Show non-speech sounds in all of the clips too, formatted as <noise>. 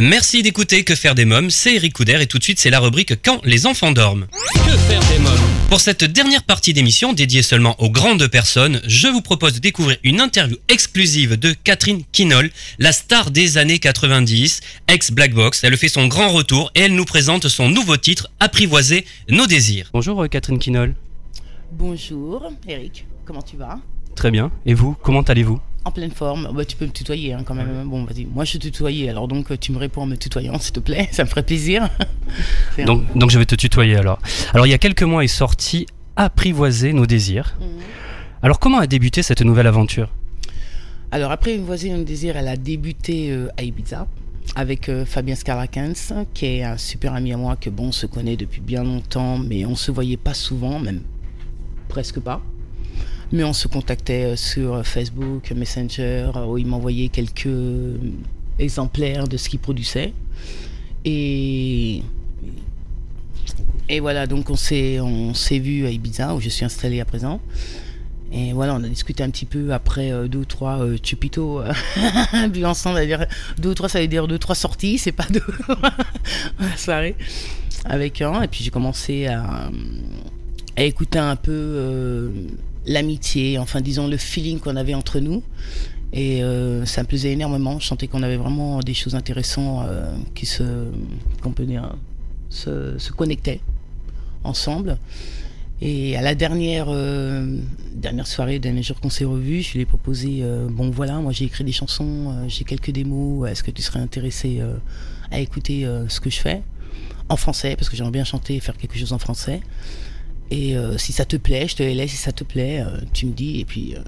Merci d'écouter Que faire des mômes, c'est Eric Couder et tout de suite c'est la rubrique Quand les enfants dorment. Que faire des mômes Pour cette dernière partie d'émission dédiée seulement aux grandes personnes, je vous propose de découvrir une interview exclusive de Catherine Kinol, la star des années 90, ex Black Box. Elle fait son grand retour et elle nous présente son nouveau titre Apprivoiser nos désirs. Bonjour euh, Catherine Kinol. Bonjour Eric, comment tu vas? Très bien. Et vous, comment allez-vous? En pleine forme. Bah, tu peux me tutoyer hein, quand même. Bon, vas-y. Moi, je te tutoyer. Alors donc, tu me réponds en me tutoyant, s'il te plaît. <laughs> Ça me ferait plaisir. <laughs> Un- donc, donc je vais te tutoyer alors. Alors il y a quelques mois est sorti Apprivoiser nos désirs. Mhm. Alors comment a débuté cette nouvelle aventure? Alors après, une voisine un désir, elle a débuté euh, à Ibiza avec euh, Fabien Scarlacens, qui est un super ami à moi que bon, on se connaît depuis bien longtemps, mais on se voyait pas souvent, même presque pas. Mais on se contactait euh, sur Facebook, Messenger, euh, où il m'envoyait quelques euh, exemplaires de ce qu'il produisait. Et et voilà, donc on s'est on s'est vu à Ibiza où je suis installé à présent. Et voilà, on a discuté un petit peu après deux ou trois euh, chupitos euh, <laughs> bu ensemble. C'est-à-dire deux ou trois, ça veut dire deux trois sorties, c'est pas deux <laughs> soirée avec un. Et puis j'ai commencé à, écouter un peu l'amitié, enfin disons le feeling qu'on avait entre nous. Et euh, ça me plaisait énormément. Je sentais qu'on avait vraiment des choses intéressantes euh, qui se, se, connectaient ensemble. Et à la dernière, euh, dernière soirée, dernier jour qu'on s'est revus, je lui ai proposé Bon, voilà, moi j'ai écrit des chansons, j'ai quelques démos, est-ce que tu serais intéressé à écouter ce que je fais En français, parce que j'aimerais bien chanter et faire quelque chose en français. Et euh, si ça te plaît, je te les laisse, si ça te plaît, euh, tu me dis, et puis euh,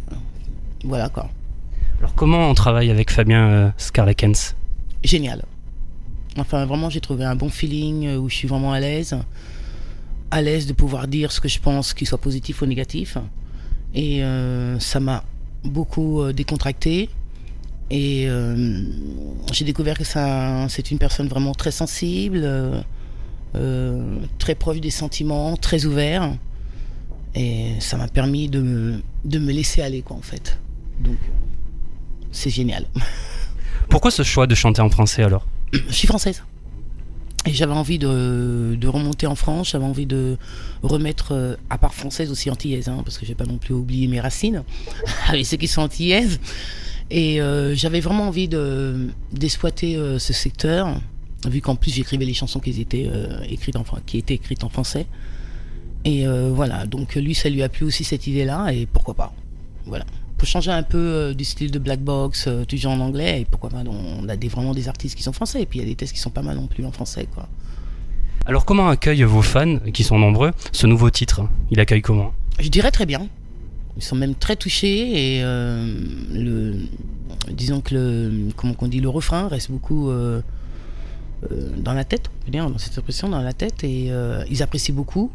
voilà quoi. Alors comment on travaille avec Fabien Scarlakens génial. Enfin, vraiment, j'ai trouvé un bon feeling où je suis vraiment à l'aise. À l'aise de pouvoir dire ce que je pense, qu'il soit positif ou négatif. Et ça m'a beaucoup décontracté. Et j'ai découvert que c'est une personne vraiment très sensible, très proche des sentiments, très ouvert. Et ça m'a permis de me, de me laisser aller, quoi, en fait. Donc, euh, c'est génial. Pourquoi ce choix de chanter en français alors? Je suis française. Et j'avais envie de, de remonter en France, j'avais envie de remettre, euh, à part française aussi antillaise, hein, parce que je vais pas non plus oublier mes racines, <laughs> avec ceux qui sont antillaises. Et euh, j'avais vraiment envie de, d'exploiter euh, ce secteur, vu qu'en plus j'écrivais les chansons qui étaient, euh, écrites en, qui étaient écrites en français. Et euh, voilà, donc lui, ça lui a plu aussi cette idée-là, et pourquoi pas. Voilà. Pour changer un peu euh, du style de Black Box, euh, toujours en anglais, et pourquoi pas, on a des, vraiment des artistes qui sont français, et puis il y a des tests qui sont pas mal non plus en français, quoi. Alors comment accueillent vos fans, qui sont nombreux, ce nouveau titre? Il accueille comment? Je dirais très bien. Ils sont même très touchés et euh, le, disons que le, comment qu'on dit, le refrain reste beaucoup euh, dans la tête, on peut dire, dans cette expression, dans la tête et euh, ils apprécient beaucoup.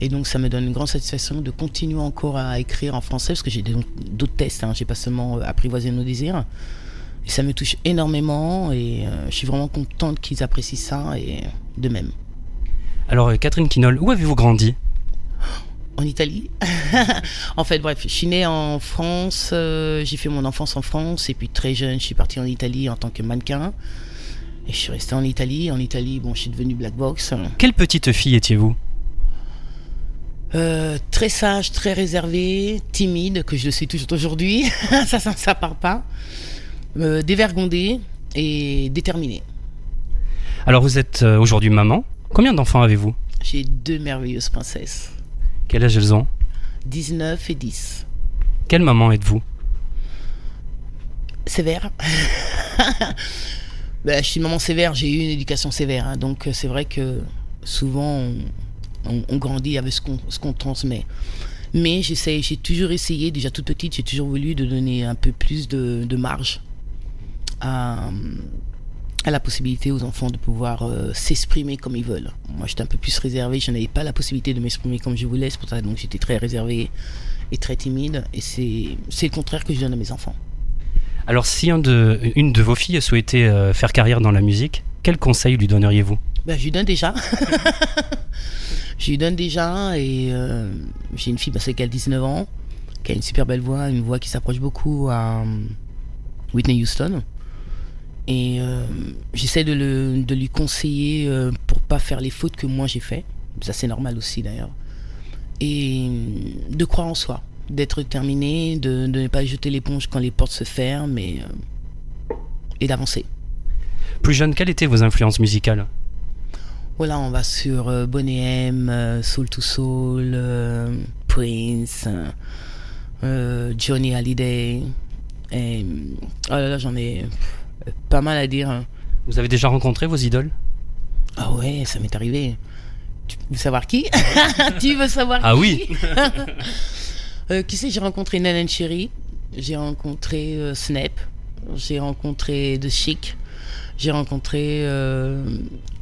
Et donc ça me donne une grande satisfaction de continuer encore à écrire en français parce que j'ai d'autres tests, hein, j'ai pas seulement euh, apprivoisé nos désirs. Et ça me touche énormément et euh, je suis vraiment contente qu'ils apprécient ça et de même. Alors euh, Catherine Kinol, où avez-vous grandi? En Italie. <laughs> en fait, bref, je suis née en France, euh, j'ai fait mon enfance en France, et puis très jeune, je suis partie en Italie en tant que mannequin. Et je suis restée en Italie. En Italie, bon, je suis devenue Black Box. Quelle petite fille étiez-vous Euh, très sage, très réservée, timide, que je le suis toujours aujourd'hui. <laughs> ça, ça, ça part pas. Euh, dévergondée et déterminée. Alors vous êtes euh, aujourd'hui maman. Combien d'enfants avez-vous J'ai deux merveilleuses princesses, Quel âge elles ont 19 et 10. Quelle maman êtes-vous sévère. <laughs> Ben, je suis maman sévère, j'ai eu une éducation sévère, hein, donc euh, c'est vrai que souvent on, grandit avec ce qu'on transmet. Mais j'essaie, j'ai toujours essayé, déjà toute petite, j'ai toujours voulu de donner un peu plus de, marge à, la possibilité aux enfants de pouvoir euh, s'exprimer comme ils veulent. Moi j'étais un peu plus réservée, je n'avais pas la possibilité de m'exprimer comme je voulais, c'est pour ça donc j'étais très réservée et très timide, et c'est le contraire que je donne à mes enfants. Alors si une de vos filles souhaitait euh, faire carrière dans la musique, quel conseil lui donneriez-vous? Ben, je lui donne déjà. <laughs> je lui donne déjà et euh, j'ai une fille, bah, c'est qu'elle a 19 ans, qui a une super belle voix, une voix qui s'approche beaucoup à euh, Whitney Houston. Et j'essaie de, de, lui conseiller pour pas faire les fautes que moi j'ai fait. Ça c'est normal aussi d'ailleurs. Et de croire en soi, d'être terminé, de, de, ne pas jeter l'éponge quand les portes se ferment et, et d'avancer. Plus jeune, quelles étaient vos influences musicales? Voilà, on va sur euh, Bonnet M, euh, Soul to Soul, euh, Prince, Johnny Hallyday. Et, oh là là, j'en ai pas mal à dire. Vous avez déjà rencontré vos idoles? Ah ouais, ça m'est arrivé. Tu veux savoir qui? <laughs> Tu veux savoir ah qui? Ah oui <laughs> Qui c'est J'ai rencontré? Nanan Cherry, j'ai rencontré Snap, j'ai rencontré The Chic, j'ai rencontré euh,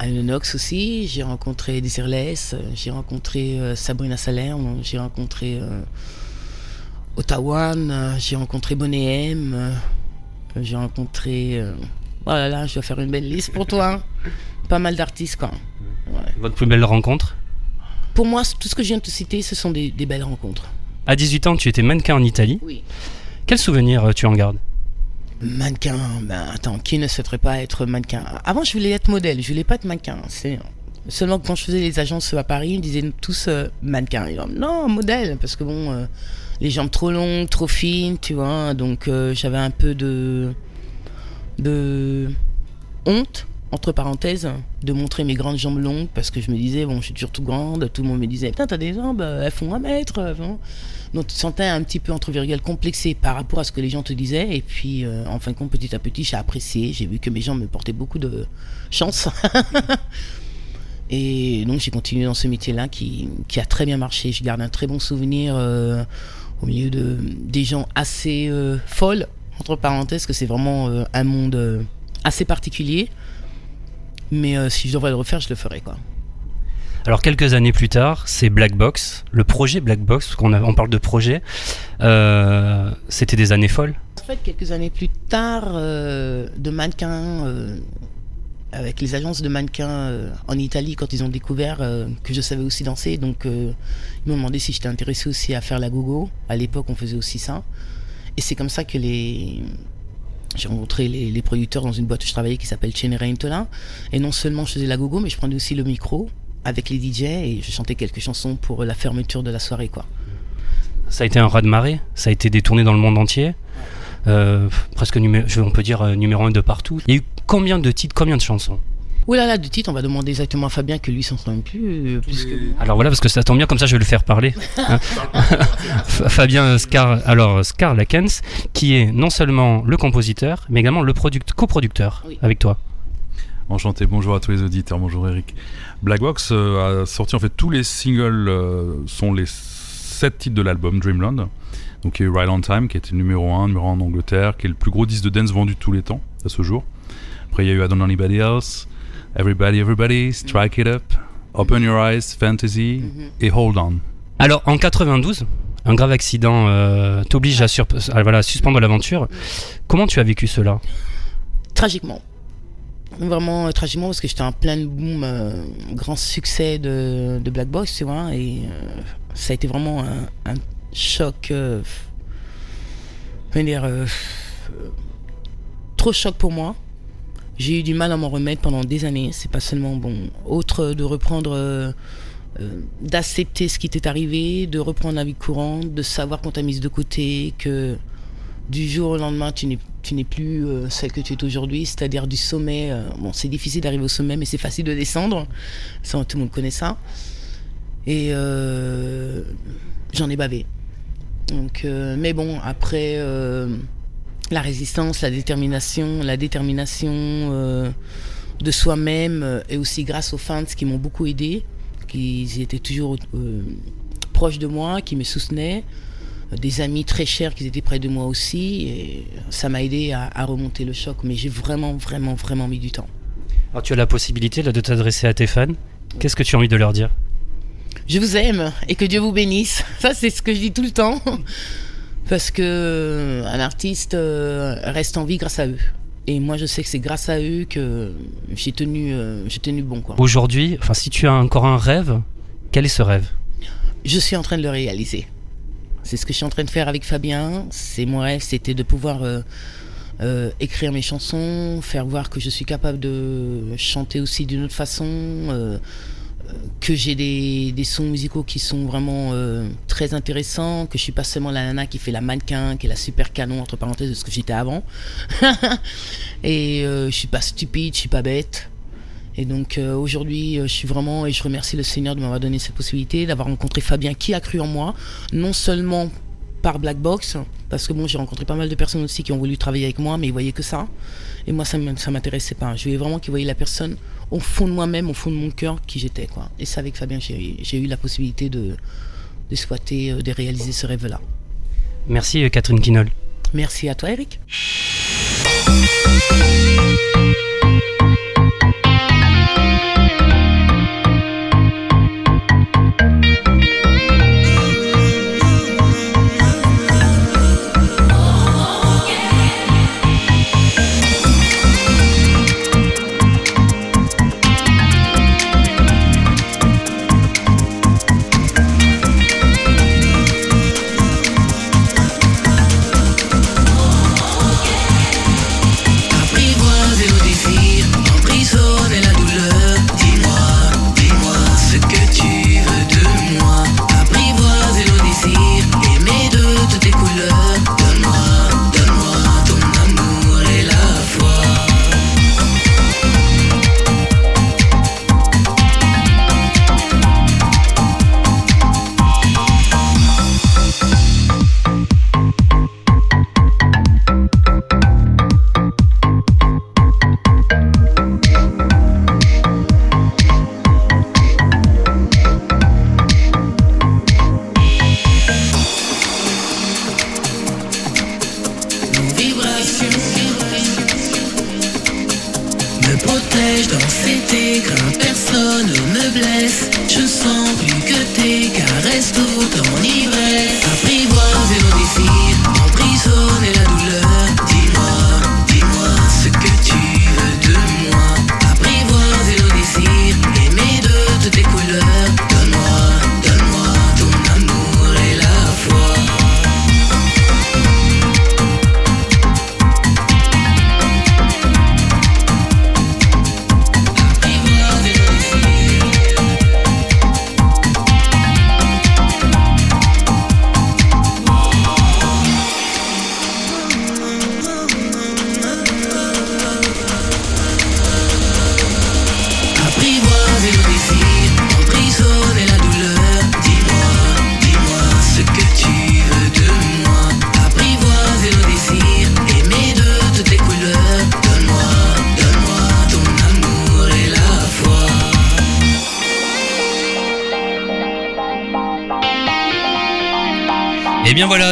Nox aussi, j'ai rencontré Desirless, j'ai rencontré euh, Sabrina Salerno, j'ai rencontré euh, Ottawa, j'ai rencontré Bonnet M, euh, j'ai rencontré. voilà, là, je vais faire une belle liste pour toi. <laughs> Pas mal d'artistes, quoi. Votre plus belle rencontre? Pour moi, tout ce que je viens de te citer, ce sont des, des belles rencontres. À 18 ans, tu étais mannequin en Italie. Oui. Quel souvenir tu en gardes? Mannequin, ben attends, qui ne souhaiterait pas être mannequin? Avant, je voulais être modèle, je voulais pas être mannequin. C'est seulement quand je faisais les agences à Paris, ils me disaient tous euh, mannequin. non, modèle, parce que bon, euh, les jambes trop longues, trop fines, tu vois. Donc euh, j'avais un peu de de honte entre parenthèses, de montrer mes grandes jambes longues parce que je me disais, bon, je suis toujours tout grande, tout le monde me disait, putain, t'as des jambes, elles font un mètre. Donc tu te sentais un petit peu entre virgules complexé par rapport à ce que les gens te disaient. Et puis, euh, en fin de compte, petit à petit, j'ai apprécié. J'ai vu que mes jambes me portaient beaucoup de chance. <laughs> et donc j'ai continué dans ce métier-là qui, a très bien marché. Je garde un très bon souvenir euh, au milieu de des gens assez euh, folles, entre parenthèses, que c'est vraiment un monde assez particulier. Mais si je devrais le refaire, je le ferais quoi. Alors quelques années plus tard, c'est Black Box, le projet Black Box, qu'on on parle de projet. Euh, c'était des années folles. En fait, quelques années plus tard, euh, de mannequins, euh, avec les agences de mannequins en Italie, quand ils ont découvert que je savais aussi danser, donc ils m'ont demandé si j'étais intéressé aussi à faire la gogo. À l'époque, on faisait aussi ça. Et c'est comme ça que les j'ai rencontré les, producteurs dans une boîte où je travaillais qui s'appelle Chenera Intola. Et non seulement je faisais la gogo, mais je prenais aussi le micro avec les DJ et je chantais quelques chansons pour la fermeture de la soirée. quoi. Ça a été un raz-de-marée, ça a été détourné dans le monde entier, euh, presque on peut dire euh, numéro un de partout. Il y a eu combien de titres, combien de chansons? Ouh là là, de titres, on va demander exactement à Fabien que lui s'en souvient plus. Euh, alors voilà, parce que ça tombe bien, comme ça je vais le faire parler. Hein. <laughs> Fabien Scar, alors Scar Lakens, qui est non seulement le compositeur, mais également le coproducteur avec toi. Enchanté, bonjour à tous les auditeurs, bonjour Eric. Blackbox euh, a sorti en fait tous les singles euh, sont les sept titres de l'album Dreamland. Donc il y a eu Right on Time qui était le numéro 1, numéro 1 en Angleterre, qui est le plus gros disque de dance vendu de tous les temps à ce jour. Après il y a eu I Don't Anybody Else, Everybody Everybody, Strike It Up, Open Your Eyes, Fantasy mhm. et Hold On. Alors en 92, un grave accident euh, t'oblige à, voilà, suspendre l'aventure. Comment tu as vécu cela? Tragiquement vraiment euh, tragiquement parce que j'étais en plein boom, euh, grand succès de, Black Box, tu vois, et euh, ça a été vraiment un, choc, dire, trop choc pour moi. J'ai eu du mal à m'en remettre pendant des années. C'est pas seulement bon, autre de reprendre, d'accepter ce qui t'est arrivé, de reprendre la vie courante, de savoir qu'on t'a mise de côté, que du jour au lendemain, tu n'es, tu n'es plus euh, celle que tu es aujourd'hui, c'est-à-dire du sommet. Euh, bon, c'est difficile d'arriver au sommet, mais c'est facile de descendre. Tout le monde connaît ça. Et euh, j'en ai bavé. Donc, mais bon, après la résistance, la détermination, la détermination de soi-même, et aussi grâce aux fans qui m'ont beaucoup aidé, qui étaient toujours proches de moi, qui me soutenaient des amis très chers qui étaient près de moi aussi. Et ça m'a aidé à, remonter le choc, mais j'ai vraiment, vraiment, vraiment mis du temps. Alors tu as la possibilité de t'adresser à tes fans. Qu'est-ce que tu as envie de leur dire? Je vous aime et que Dieu vous bénisse. Ça, c'est ce que je dis tout le temps. Parce que un artiste euh, reste en vie grâce à eux. Et moi, je sais que c'est grâce à eux que j'ai tenu, euh, j'ai tenu bon. Aujourd'hui, enfin, si tu as encore un rêve, quel est ce rêve? Je suis en train de le réaliser. C'est ce que je suis en train de faire avec Fabien. C'est mon rêve, c'était de pouvoir euh, euh, écrire mes chansons, faire voir que je suis capable de chanter aussi d'une autre façon, euh, que j'ai des, sons musicaux qui sont vraiment euh, très intéressants, que je suis pas seulement la nana qui fait la mannequin, qui est la super canon entre parenthèses de ce que j'étais avant. <laughs> et je suis pas stupide, je suis pas bête. Et donc aujourd'hui, je suis vraiment et je remercie le Seigneur de m'avoir donné cette possibilité, d'avoir rencontré Fabien qui a cru en moi, non seulement par Black Box, parce que bon, j'ai rencontré pas mal de personnes aussi qui ont voulu travailler avec moi, mais ils voyaient que ça. Et moi, ça ne m'intéressait pas. Je voulais vraiment qu'ils voyaient la personne au fond de moi-même, au fond de mon cœur, qui j'étais. quoi. Et c'est avec Fabien j'ai eu la possibilité de, de squatter, euh, de réaliser ce rêve-là. Merci euh, Catherine Quinol. Merci à toi Eric.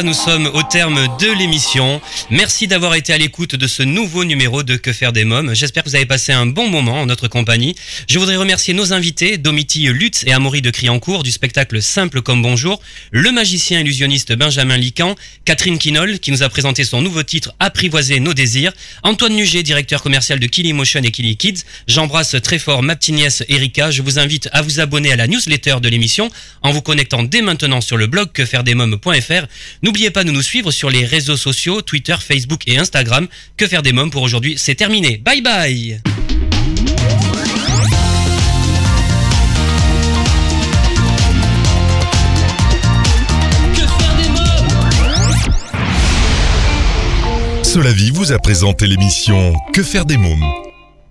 Nous sommes au terme de l'émission. Merci d'avoir été à l'écoute de ce nouveau numéro de Que faire des mômes. J'espère que vous avez passé un bon moment en notre compagnie. Je voudrais remercier nos invités, Domiti Lutz et Amaury de Criancourt du spectacle Simple comme Bonjour, le magicien illusionniste Benjamin Lican, Catherine Quinol qui nous a présenté son nouveau titre Apprivoiser nos désirs, Antoine Nuget, directeur commercial de Motion et Killy Kids. J'embrasse très fort ma petite nièce Erika. Je vous invite à vous abonner à la newsletter de l'émission en vous connectant dès maintenant sur le blog quefairedesmômes.fr. N'oubliez pas de nous suivre sur les réseaux sociaux, Twitter, Facebook et Instagram. Que faire des mômes pour aujourd'hui, c'est terminé. Bye bye Cela vie vous a présenté l'émission Que faire des mômes?